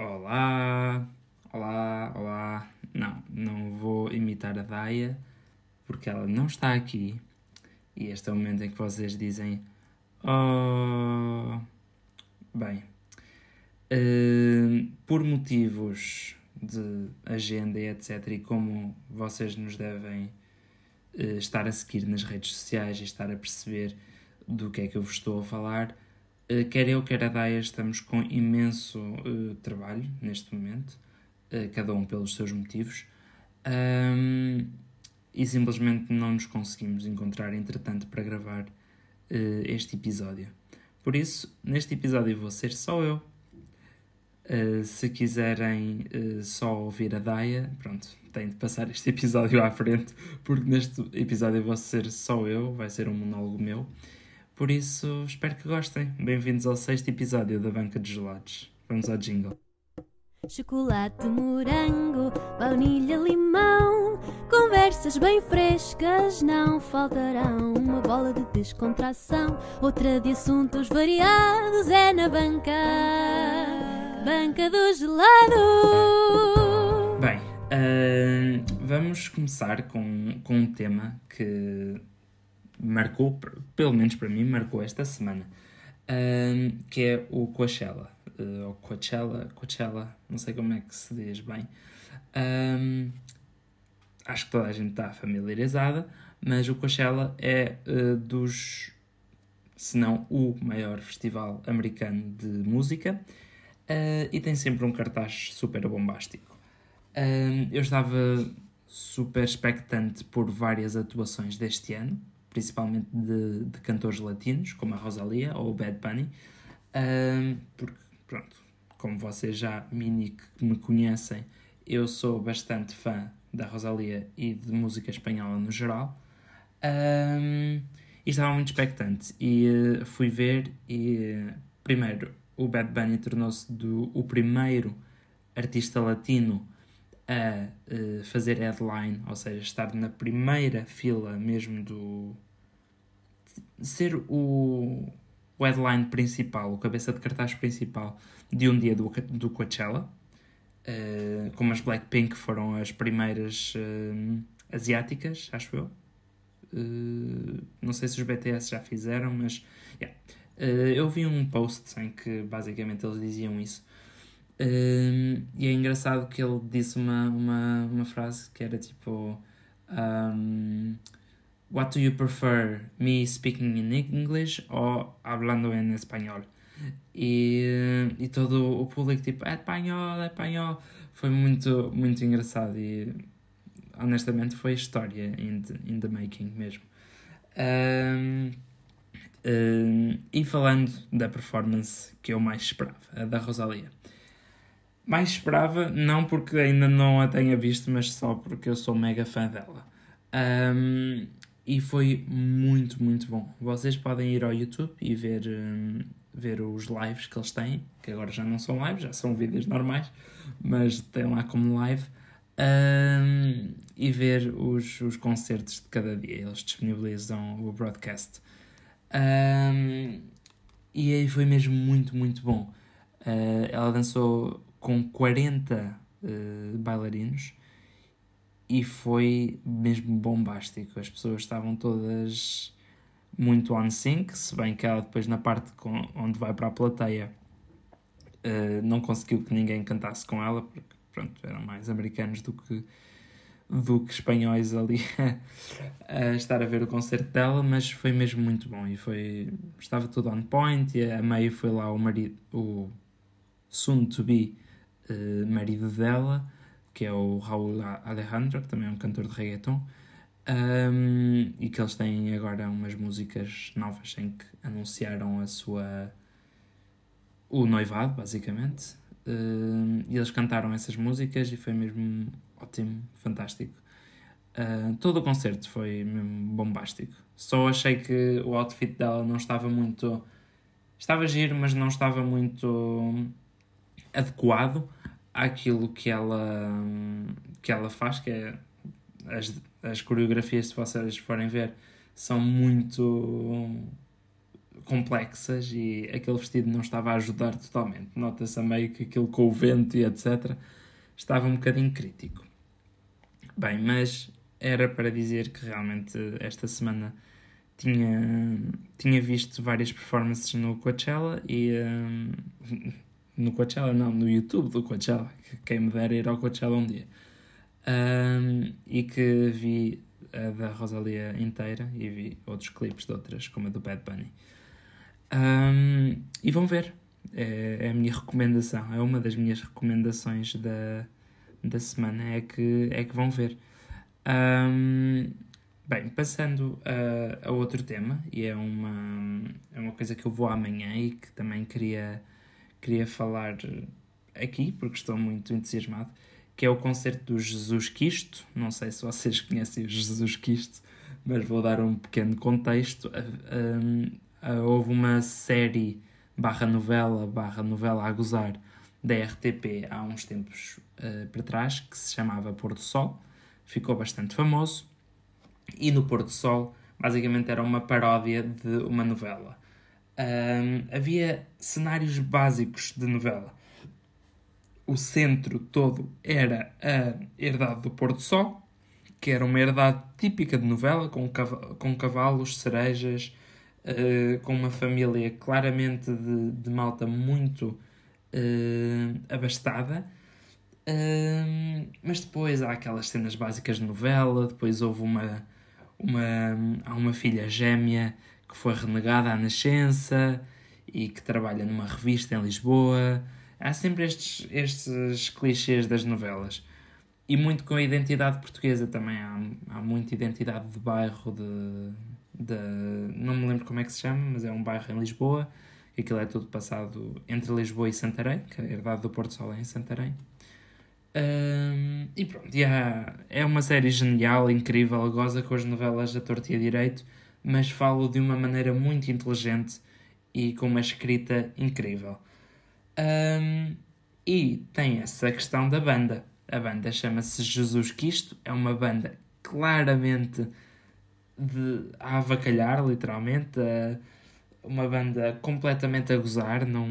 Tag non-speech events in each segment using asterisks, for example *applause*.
Olá, olá, olá. Não, não vou imitar a Daia porque ela não está aqui. E este é o momento em que vocês dizem: Oh. Bem, uh, por motivos de agenda e etc., e como vocês nos devem uh, estar a seguir nas redes sociais e estar a perceber do que é que eu vos estou a falar quer eu, quer a Daia, estamos com imenso uh, trabalho neste momento, uh, cada um pelos seus motivos, um, e simplesmente não nos conseguimos encontrar, entretanto, para gravar uh, este episódio. Por isso, neste episódio vou ser só eu. se quiserem só ouvir a Daia, pronto, têm de passar *laughs* este episódio à frente, porque neste episódio vou ser só eu, vai ser um monólogo meu. Por isso, espero que gostem. Bem-vindos ao sexto episódio da Banca de Gelados. Vamos ao jingle. Chocolate, morango, baunilha, limão. Conversas bem frescas não faltarão. Uma bola de descontração, outra de assuntos variados é na banca. Banca do gelado. Bem, uh, vamos começar com, com um tema que marcou, pelo menos para mim, marcou esta semana, um, que é o Coachella, uh, ou Coachella, Coachella, não sei como é que se diz bem. Um, acho que toda a gente está familiarizada, mas o Coachella é uh, dos, se não o maior festival americano de música uh, e tem sempre um cartaz super bombástico. Eu estava super expectante por várias atuações deste ano, principalmente de, de cantores latinos, como a Rosalia ou o Bad Bunny, um, porque, pronto, como vocês já mini que me conhecem, eu sou bastante fã da Rosalia e de música espanhola no geral. Um, e estava muito expectante. E uh, fui ver e, uh, primeiro, o Bad Bunny tornou-se o primeiro artista latino a uh, fazer headline, ou seja, estar na primeira fila mesmo do, ser o, o headline principal, o cabeça de cartaz principal de um dia do, do Coachella, uh, como as Blackpink foram as primeiras uh, asiáticas, acho eu. Uh, não sei se os BTS já fizeram, mas yeah. eu vi um post em que basicamente eles diziam isso. e é engraçado que ele disse uma, uma, uma frase que era tipo. Um, What do you prefer? Me speaking in English or hablando en español? E, e todo o público tipo, é espanhol, é espanhol. Foi muito, muito engraçado e honestamente foi história in the, in the making mesmo. Um, um, e falando da performance que eu mais esperava, a da Rosalia. Mais esperava, não porque ainda não a tenha visto, mas só porque eu sou mega fã dela. Um, e foi muito, muito bom. Vocês podem ir ao YouTube e ver, um, ver os lives que eles têm, que agora já não são lives, já são vídeos normais, mas tem lá como live, um, e ver os, os concertos de cada dia. Eles disponibilizam o broadcast. Um, e aí foi mesmo muito, muito bom. Uh, ela dançou com 40 uh, bailarinos e foi mesmo bombástico. As pessoas estavam todas muito on sync, se bem que ela depois na parte onde vai para a plateia uh, não conseguiu que ninguém cantasse com ela, porque pronto, eram mais americanos do que, do que espanhóis ali *laughs* a estar a ver o concerto dela, mas foi mesmo muito bom e foi, estava tudo on point e a meio foi lá o marido, o soon to be uh, marido dela que é o Raul Alejandro, que também é um cantor de reggaeton, um, e que eles têm agora umas músicas novas em que anunciaram a sua o noivado, basicamente. Um, e eles cantaram essas músicas e foi mesmo ótimo, fantástico. Uh, todo o concerto foi mesmo bombástico. Só achei que o outfit dela não estava muito. Estava giro, mas não estava muito adequado àquilo que ela, que ela faz, que é as, as coreografias, se vocês forem ver, são muito complexas e aquele vestido não estava a ajudar totalmente. Nota-se meio que aquilo com o vento e etc. estava um bocadinho crítico. Bem, mas era para dizer que realmente esta semana tinha, tinha visto várias performances no Coachella e. Um, no Coachella, não, no YouTube do Coachella, que quem me dera ir ao Coachella um dia. Um, e que vi a da Rosalia inteira e vi outros clipes de outras, como a do Bad Bunny. Um, e vão ver. É, é, a minha recomendação, é uma das minhas recomendações da, da semana, é que, é que vão ver. Um, bem, passando a, a, outro tema, e é uma, é uma coisa que eu vou amanhã e que também queria, queria falar aqui, porque estou muito entusiasmado, que é o concerto do Jesus Cristo. Não sei se vocês *laughs* conhecem o Jesus Cristo, mas vou dar um pequeno contexto. Um, uh, houve uma série barra novela, barra novela a gozar da RTP há uns tempos para trás, que se chamava Pôr do Sol, ficou bastante famoso, e no Pôr do Sol basicamente era uma paródia de uma novela. Um, havia cenários básicos de novela. O centro todo era a herdade do Pôr do Sol, que era uma herdade típica de novela, com, cav com cavalos, cerejas, uh, com uma família claramente de, de malta muito uh, abastada. Uh, mas depois há aquelas cenas básicas de novela, depois houve uma, uma, há uma filha gêmea que foi renegada à nascença e que trabalha numa revista em Lisboa. Há sempre estes, estes clichês das novelas. E muito com a identidade portuguesa também. Há, há muita identidade de bairro, de, da. Não me lembro como é que se chama, mas é um bairro em Lisboa. Aquilo é tudo passado entre Lisboa e Santarém, que a herdade do Porto Sol é em Santarém. Um, e pronto, yeah, é uma série genial, incrível, goza com as novelas da torta e direito, mas falo de uma maneira muito inteligente e com uma escrita incrível. Um, e tem essa questão da banda. A banda chama-se Jesus Cristo, é uma banda claramente de, a avacalhar, literalmente, a, uma banda completamente a gozar, não,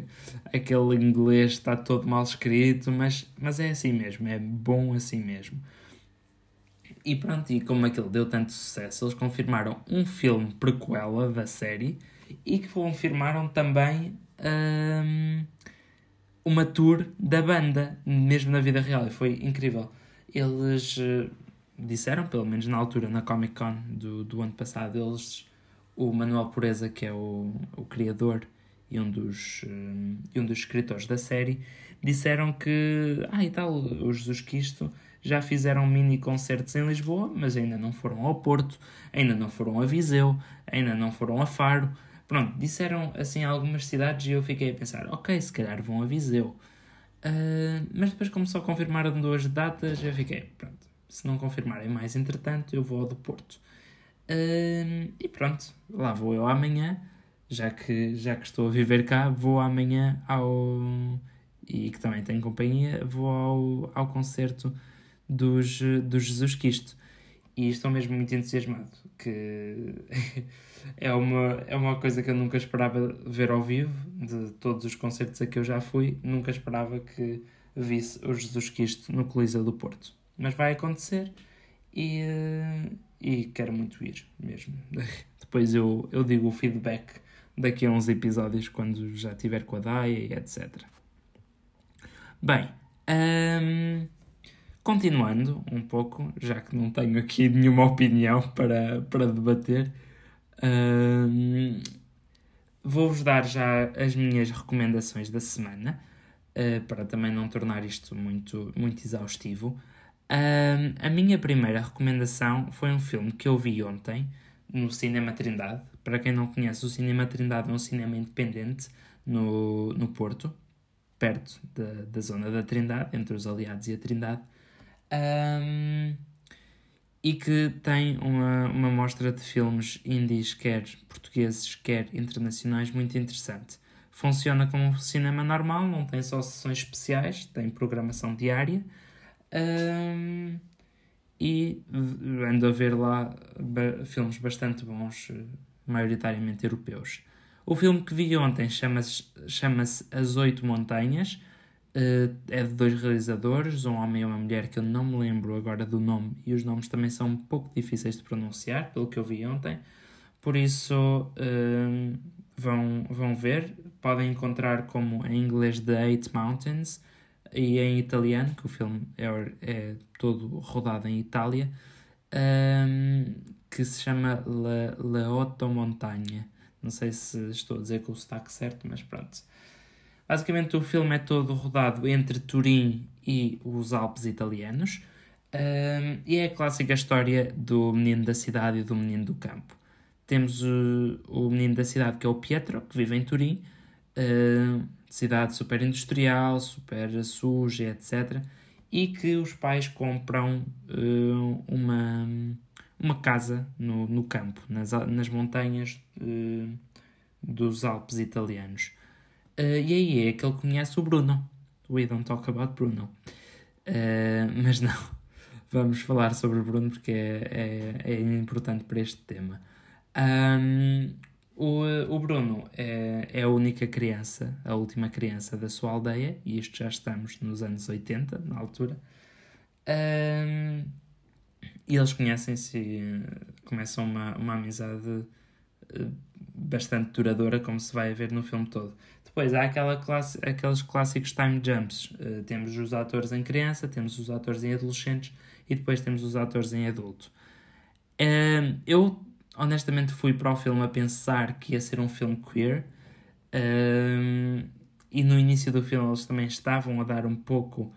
*laughs* aquele inglês está todo mal escrito, mas, mas é assim mesmo, é bom assim mesmo. E pronto, e como aquilo deu tanto sucesso, eles confirmaram um filme prequela da série e que confirmaram também um, uma tour da banda, mesmo na vida real, e foi incrível. Eles eh, disseram, pelo menos na altura, na Comic Con do, do ano passado, eles, o Manuel Pureza, que é o, o criador e um, dos, um, um dos escritores da série, disseram que, ah, e tal, o Jesus Cristo já fizeram mini concertos em Lisboa, mas ainda não foram ao Porto, ainda não foram a Viseu, ainda não foram a Faro. Pronto, disseram assim algumas cidades e eu fiquei a pensar, ok, se calhar vão a Viseu. Uh, mas depois, como só confirmaram duas datas, eu fiquei, pronto, se não confirmarem mais, entretanto, eu vou ao do Porto. Uh, e pronto, lá vou eu amanhã, já que, já que estou a viver cá, vou amanhã ao. e que também tenho companhia, vou ao, ao concerto dos, dos Jesus Cristo. E estou mesmo muito entusiasmado, que *laughs* é uma, é uma coisa que eu nunca esperava ver ao vivo, de todos os concertos a que eu já fui, nunca esperava que visse o Jesus Cristo no Coliseu do Porto mas vai acontecer e, eh, e quero muito ir mesmo. *laughs* Depois eu, eu digo o feedback daqui a uns episódios quando já estiver com a Daia e etc. Bem, um, continuando um pouco, já que não tenho aqui *laughs* nenhuma opinião para, para debater, um, vou-vos dar já as minhas recomendações da semana, uh, para também não tornar isto muito, muito exaustivo. Um, a minha primeira recomendação foi um filme que eu vi ontem no Cinema Trindade. Para quem não conhece, o Cinema Trindade é um cinema independente no, no Porto, perto da, da zona da Trindade, entre os Aliados e a Trindade, um, e que tem uma, uma mostra de filmes indies, quer portugueses, quer internacionais, muito interessante. Funciona como um cinema normal, não tem só sessões especiais, tem programação diária um, e ando a ver lá filmes bastante bons, maioritariamente europeus. O filme que vi ontem chama-se chama As Oito Montanhas, uh, é de dois realizadores, um homem e uma mulher que eu não me lembro agora do nome, e os nomes também são um pouco difíceis de pronunciar, pelo que eu vi ontem. Por isso, uh, vão, vão ver. Podem encontrar como em inglês The Eight Mountains e em italiano, que o filme é, é todo rodado em Itália, um, que se chama La, La Otto Montagne. Não sei se estou a dizer com o sotaque certo, mas pronto. Basicamente, o filme é todo rodado entre Turim e os Alpes italianos. Um, e é a clássica história do menino da cidade e do menino do campo. Temos o, o menino da cidade, que é o Pietro, que vive em Turim, uh, cidade super industrial, super suja, etc. E que os pais compram uh, uma, uma casa no, no campo, nas, nas montanhas uh, dos Alpes italianos. E aí é que ele conhece o Bruno. We don't talk about Bruno. mas não, *laughs* vamos falar sobre o Bruno porque é, é, é importante para este tema. Um, o, o Bruno é, é a única criança, a última criança da sua aldeia, e isto já estamos nos anos 80, na altura. Um, e eles conhecem-se começam uma, uma amizade eh, bastante duradoura, como se vai ver no filme todo. Depois há aquela classe, aqueles clássicos time jumps. Uh, temos os atores em criança, temos os atores em adolescentes e depois temos os atores em adulto. Uh, eu honestamente fui para o filme a pensar que ia ser um filme queer. Um, e no início do filme eles também estavam a dar um pouco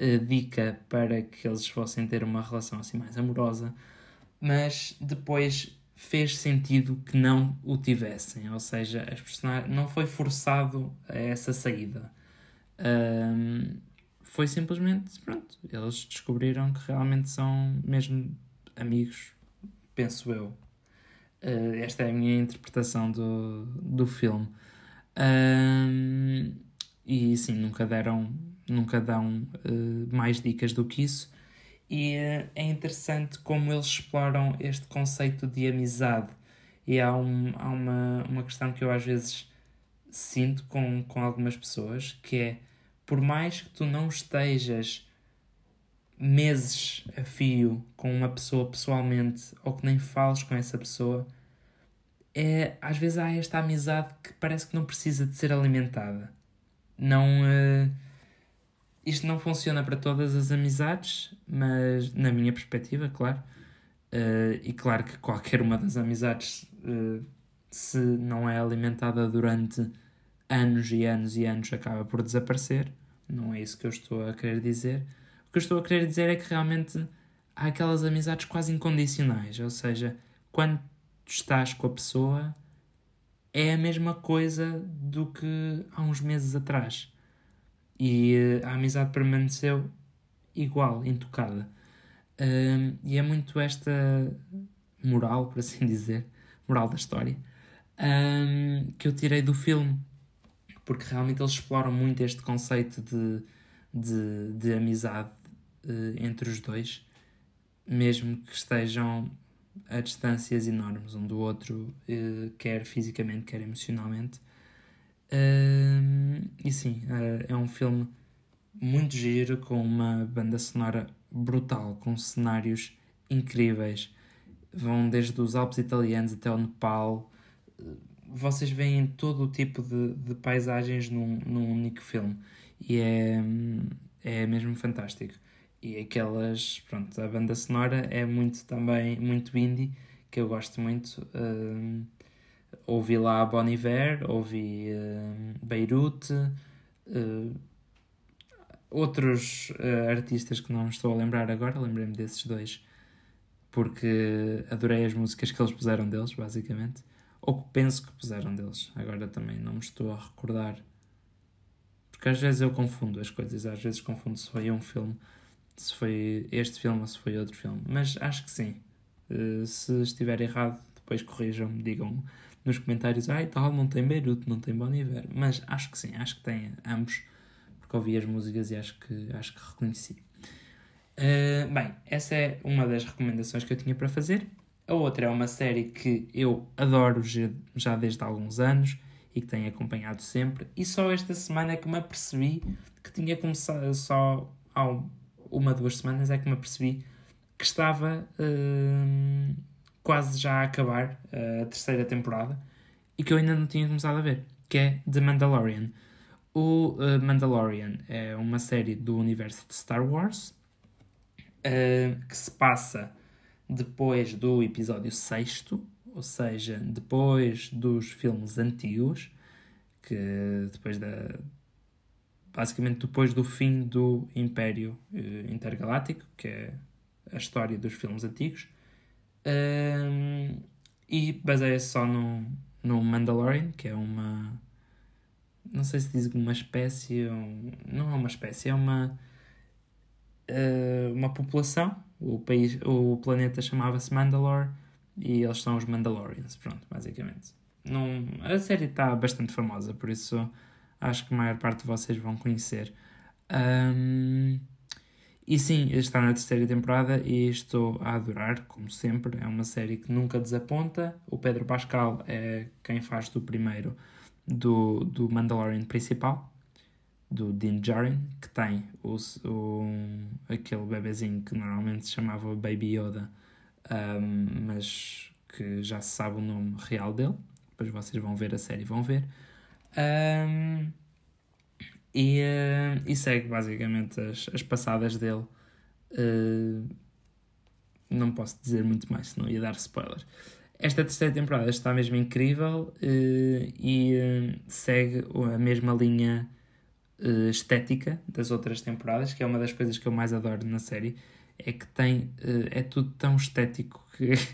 uh, dica para que eles fossem ter uma relação assim mais amorosa, mas depois fez sentido que não o tivessem, ou seja, as personagens não foi forçado a essa saída. Um, foi simplesmente, pronto, eles descobriram que realmente são mesmo amigos, penso eu. Uh, esta é a minha interpretação do, do filme. Um, e sim, nunca deram, nunca dão uh, mais dicas do que isso. E é interessante como eles exploram este conceito de amizade. E há, um, há uma, uma questão que eu às vezes sinto com, com algumas pessoas, que é por mais que tu não estejas meses a fio com uma pessoa pessoalmente ou que nem fales com essa pessoa, é, às vezes há esta amizade que parece que não precisa de ser alimentada. Não. Uh, isto não funciona para todas as amizades, mas na minha perspectiva, claro. Uh, e claro que qualquer uma das amizades, uh, se não é alimentada durante anos e anos e anos, acaba por desaparecer. Não é isso que eu estou a querer dizer. O que eu estou a querer dizer é que realmente há aquelas amizades quase incondicionais, ou seja, quando estás com a pessoa, é a mesma coisa do que há uns meses atrás. E uh, a amizade permaneceu igual, intocada. Uh, e é muito esta moral, por assim *laughs* dizer, moral da história, um, que eu tirei do filme. Porque realmente eles exploram muito este conceito de de, de amizade uh, entre os dois, mesmo que estejam a distâncias enormes um do outro, uh, quer fisicamente, quer emocionalmente. Uh, e sim, é um filme muito giro, com uma banda sonora brutal, com cenários incríveis. Vão desde os Alpes italianos até o Nepal. Vocês veem todo o tipo de, de paisagens num, num único filme e é, é mesmo fantástico. E aquelas, pronto, a banda sonora é muito também, muito indie, que eu gosto muito. Uh, ouvi lá Bon Iver, ouvi uh, Beirute, uh, outros uh, artistas que não estou a lembrar agora, lembrei-me desses dois, porque adorei as músicas que eles puseram deles, basicamente. Ou que penso que puseram deles, agora também não me estou a recordar porque às vezes eu confundo as coisas, às vezes confundo se foi um filme, se foi este filme ou se foi outro filme. Mas acho que sim. Uh, se estiver errado, depois corrijam-me, digam nos comentários, ai tal, não tem Beirute, não tem Bon Iver. Mas acho que sim, acho que tem ambos, porque ouvi as músicas e acho que, acho que reconheci. Uh, bem, essa é uma das recomendações que eu tinha para fazer. A outra é uma série que eu adoro já desde há alguns anos e que tenho acompanhado sempre. E só esta semana é que me apercebi que tinha começado, só há uma, duas semanas é que me apercebi que estava uh, quase já a acabar a terceira temporada e que eu ainda não tinha começado a ver, que é The Mandalorian. O uh, Mandalorian é uma série do universo de Star Wars uh, que se passa depois do episódio 6, ou seja, depois dos filmes antigos, que depois da. basicamente depois do fim do Império Intergaláctico, que é a história dos filmes antigos, e baseia-se só no, no Mandalorian, que é uma. Não sei se diz uma espécie, um, não é uma espécie, é uma. Uh, uma população. O, país, o planeta chamava-se Mandalore e eles são os Mandalorians, pronto, basicamente. Não, a série está bastante famosa, por isso acho que a maior parte de vocês vão conhecer. Um, e sim, está na terceira temporada e estou a adorar, como sempre. É uma série que nunca desaponta. O Pedro Pascal é quem faz do primeiro do, do Mandalorian principal, do Din Djarin, que tem o, o, aquele bebezinho que normalmente se chamava Baby Yoda, um, mas que já se sabe o nome real dele. Depois vocês vão ver a série vão ver. Um, e, uh, e segue basicamente as, as passadas dele. Uh, não posso dizer muito mais, senão ia dar spoiler. Esta terceira temporada está mesmo incrível uh, e segue a mesma linha estética das outras temporadas, que é uma das coisas que eu mais adoro na série. É que tem. é tudo tão estético que. *laughs*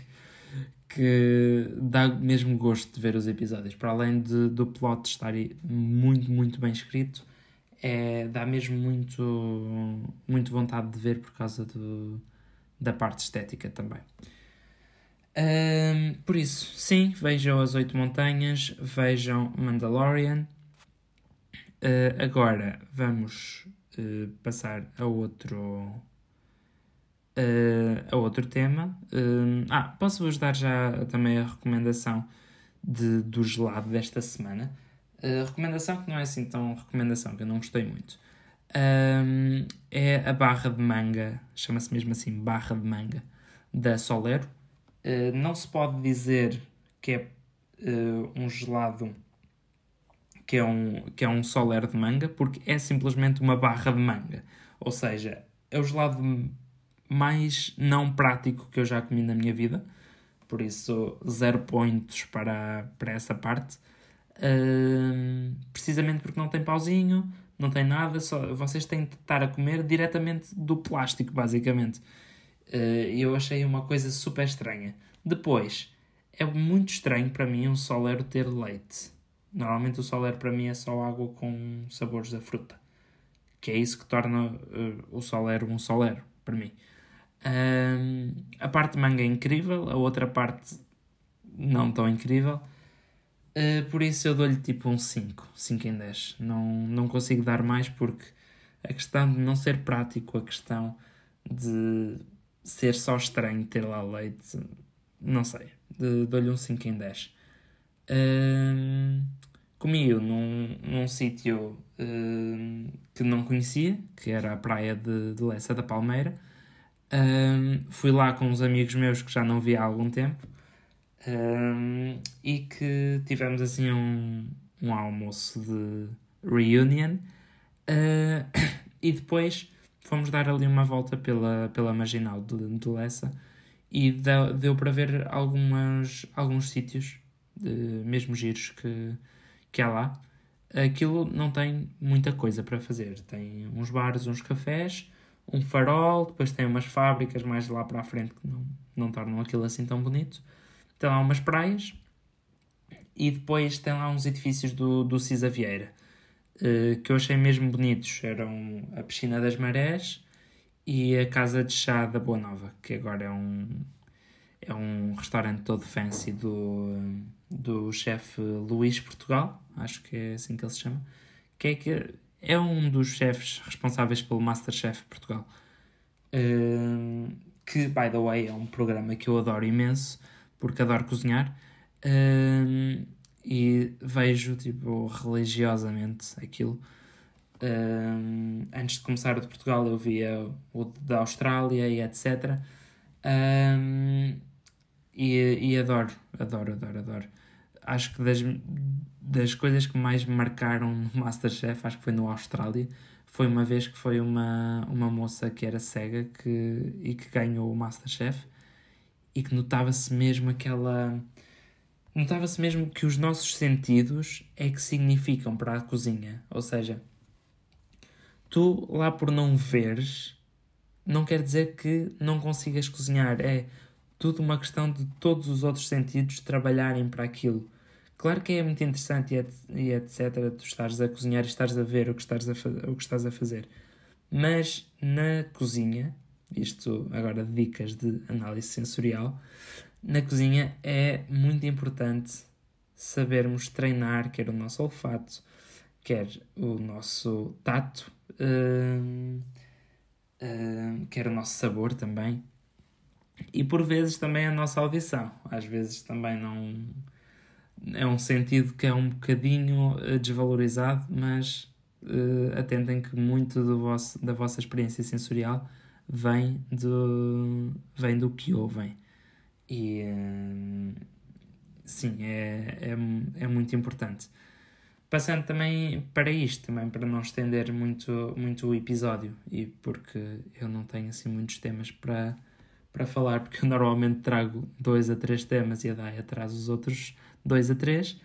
que dá mesmo gosto de ver os episódios. Para além de, do plot estar muito, muito bem escrito, é, dá mesmo muito, muito vontade de ver por causa do, da parte estética também. Um, por isso, sim, vejam as Oito Montanhas, vejam Mandalorian. Uh, agora vamos uh, passar a outro, uh, a outro tema. ah, posso-vos dar já também a recomendação de, do gelado desta semana. Recomendação que não é assim tão recomendação, que eu não gostei muito. Um, é a barra de manga, chama-se mesmo assim, barra de manga, da Solero. Uh, não se pode dizer que é uh, um gelado que é um, que é um Solero de manga, porque é simplesmente uma barra de manga. Ou seja, é o gelado mais não prático que eu já comi na minha vida. Por isso, zero pontos para, para essa parte precisamente porque não tem pauzinho, não tem nada, só, vocês têm de estar a comer diretamente do plástico, basicamente. Uh, eu achei uma coisa super estranha. Depois, é muito estranho para mim um solero ter leite. Normalmente o solero para mim é só água com sabores da fruta. Que é isso que torna uh, o solero um solero, para mim. A parte de manga é incrível, a outra parte não tão incrível. Uh, por isso eu dou-lhe tipo um 5, 5 em 10. Não, não consigo dar mais porque a questão de não ser prático, a questão de ser só estranho ter lá leite, não sei. Dou-lhe um 5 em 10. Uh, comi-o num, num sítio uh, que não conhecia, que era a praia de, de Lessa da Palmeira. Uh, fui lá com uns amigos meus que já não via há algum tempo um, e que tivemos assim um, um almoço de reunion uh, *coughs* e depois fomos dar ali uma volta pela, pela marginal de, de Lessa e deu, deu para ver algumas, alguns sítios, uh, mesmo giros, que, que há lá. Aquilo não tem muita coisa para fazer. Tem uns bares, uns cafés, um farol, depois tem umas fábricas mais lá para a frente que não, não tornam aquilo assim tão bonito tem lá umas praias e depois tem lá uns edifícios do, do Cisa Vieira uh, que eu achei mesmo bonitos. Eram a Piscina das Marés e a Casa de Chá da Boa Nova, que agora é um, é um restaurante todo fancy do, do chefe Luís Portugal, acho que é assim que ele se chama, que é, que é um dos chefes responsáveis pelo Masterchef Portugal. Uh, que, by the way, é um programa que eu adoro imenso, porque adoro cozinhar. Um, e vejo, tipo, religiosamente aquilo. Um, antes de começar o de Portugal, eu via o da Austrália e etc. Um, e, e adoro, adoro, adoro, adoro. Acho que das, das coisas que mais me marcaram no *laughs* Masterchef, acho que foi no Austrália, foi uma vez que foi uma, uma moça que era cega que, e que ganhou o Masterchef e que notava-se mesmo aquela. Notava-se mesmo que os nossos sentidos é que significam para a cozinha. Ou seja, tu lá por não veres, não quer dizer que não consigas cozinhar. É tudo uma questão de todos os outros sentidos trabalharem para aquilo. Claro que é muito interessante e, etc. Tu estares a cozinhar e estares a ver o que estás a, o que estás a fazer. Mas na cozinha, isto agora dicas de análise sensorial, na cozinha é muito importante sabermos treinar quer o nosso olfato, quer o nosso tato, uh, uh, quer o nosso sabor também. E por vezes também a nossa audição. Às vezes também não é um sentido que é um bocadinho uh, desvalorizado, mas uh, atentem que muito vosso, da vossa experiência sensorial vem do, vem do que ouvem. E uh, sim, é, é, é muito importante. Passando também para isto, também para não estender muito, muito o episódio, e porque eu não tenho assim muitos temas para, para falar, porque eu normalmente trago dois a três temas e a Daya traz os outros 2 a 3.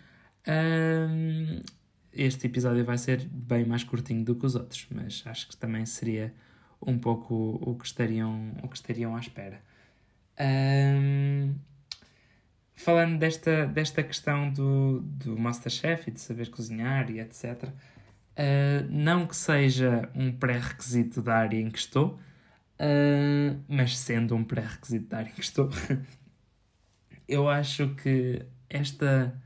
Um, este episódio vai ser bem mais curtinho do que os outros, mas acho que também seria um pouco o que estariam, o que estariam à espera. Um, falando desta, desta questão do, do Masterchef e de saber cozinhar e etc., uh, não que seja um pré-requisito da área em que estou, uh, mas sendo um pré-requisito da área em que estou, *laughs* eu acho que esta,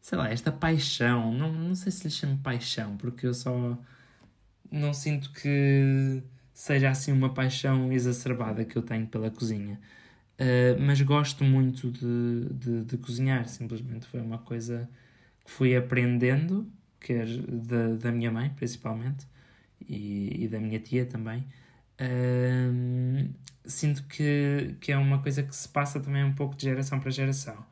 sei lá, esta paixão, não, não sei se lhe chamo paixão, porque eu só não sinto que seja assim uma paixão exacerbada que eu tenho pela cozinha. Uh, mas gosto muito de, de, de, cozinhar, simplesmente foi uma coisa que fui aprendendo, quer da, da minha mãe, principalmente, e, e da minha tia também. Uh, sinto que, que é uma coisa que se passa também um pouco de geração para geração.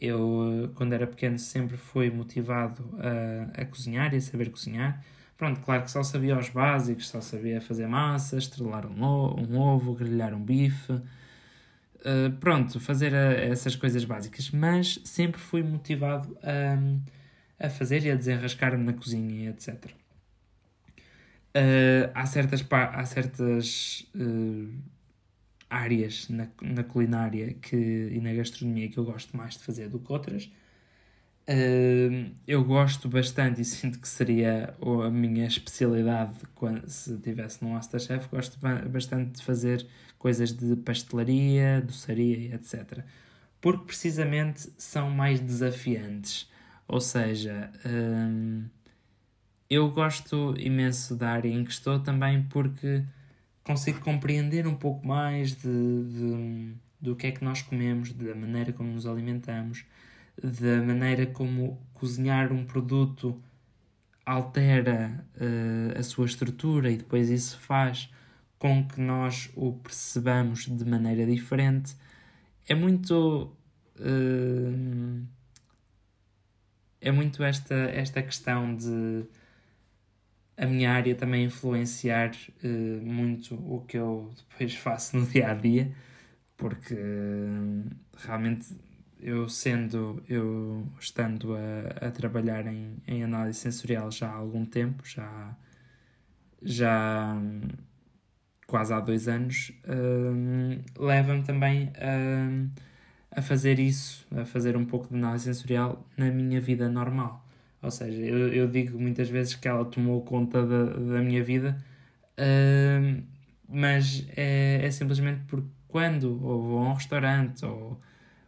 Eu, quando era pequeno, sempre fui motivado a, a cozinhar e a saber cozinhar. Pronto, claro que só sabia os básicos, só sabia fazer massa, estrelar um, um ovo, grelhar um bife. Uh, pronto, fazer a, essas coisas básicas. Mas sempre fui motivado a, a fazer e a desenrascar-me na cozinha, etc. Uh, ah, há certas, há certas uh, áreas na, na culinária que, e na gastronomia que eu gosto mais de fazer do que outras. Uh, eu gosto bastante e sinto que seria a minha especialidade quando, se estivesse no Masterchef. Gosto bastante de fazer coisas de pastelaria, doçaria etc. Porque precisamente são mais desafiantes. Ou seja, uh, eu gosto imenso da área em que estou também porque consigo compreender um pouco mais de, de, do que é que nós comemos, da maneira como nos alimentamos, da maneira como cozinhar um produto altera uh, a sua estrutura e depois isso faz com que nós o percebamos de maneira diferente. É muito. Uh, é muito esta, esta questão de a minha área também influenciar uh, muito o que eu depois *laughs* faço no dia a dia, porque realmente eu sendo, eu estando a, a trabalhar em, em análise sensorial já há algum tempo, já, já um, quase há dois anos, um, leva-me também a, a fazer isso, a fazer um pouco de análise sensorial na minha vida normal. Ou seja, eu, eu digo muitas vezes que ela tomou conta da, da minha vida, uh, mas é, é simplesmente porque quando ou vou a um restaurante ou,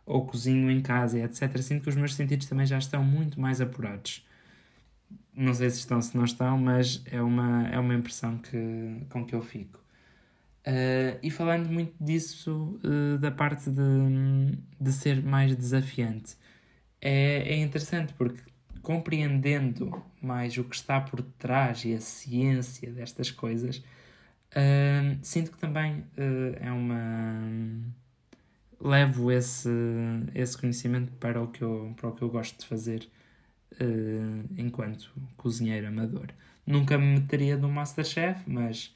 ou cozinho em casa, etc., sinto que os meus sentidos também já estão muito mais apurados. Não sei se estão, se não estão, mas é uma, é uma impressão que, com que eu fico. Uh, e falando muito disso, uh, da parte de, de ser mais desafiante, é, é interessante porque compreendendo mais o que está por trás e a ciência destas coisas, uh, sinto que também é uma. Levo esse, esse conhecimento para o, que eu, para o que eu gosto de fazer enquanto cozinheiro amador. Nunca me meteria no Masterchef, mas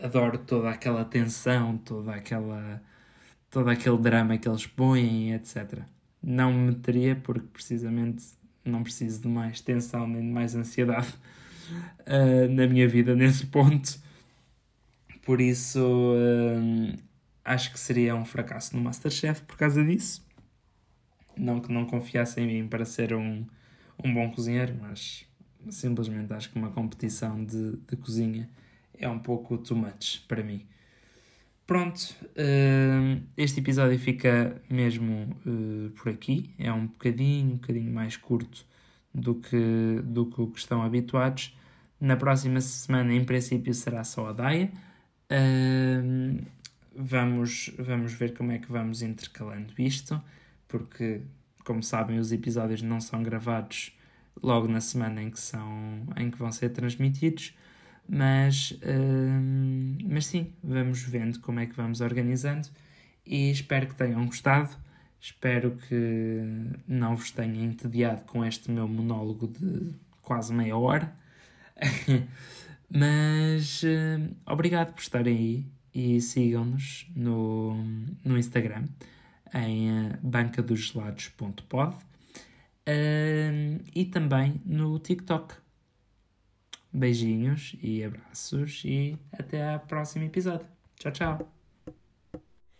adoro toda aquela tensão, toda aquela todo aquele drama que eles põem, etc. Não me meteria porque precisamente não preciso de mais tensão nem de mais ansiedade uh, na minha vida nesse ponto. Por isso uh, acho que seria um fracasso no Masterchef por causa disso. Não que não confiasse em mim para ser um, um bom cozinheiro, mas simplesmente acho que uma competição de, de cozinha é um pouco too much para mim. Pronto, uh, este episódio fica mesmo uh, por aqui. É um bocadinho, um bocadinho mais curto do que, do que o que estão habituados. Na próxima semana, em princípio, será só a Daia. Vamos, vamos ver como é que vamos intercalando isto, porque, como sabem, os episódios não são gravados logo na semana em que, são, em que vão ser transmitidos. Mas, uh, mas sim, vamos vendo como é que vamos organizando e espero que tenham gostado. Espero que não vos tenha entediado com este meu monólogo de quase meia hora. *laughs* mas uh, obrigado por estarem aí e sigam-nos no, no Instagram em uh, bancadosgelados.pod uh, e também no TikTok Beijinhos e abraços e até ao próximo episódio. Tchau, tchau.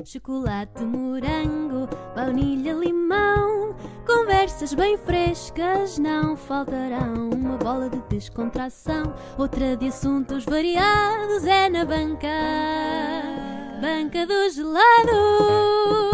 Chocolate, morango, baunilha, limão. Conversas bem frescas não faltarão. Uma bola de descontração, outra de assuntos variados é na banca. Banca do gelado.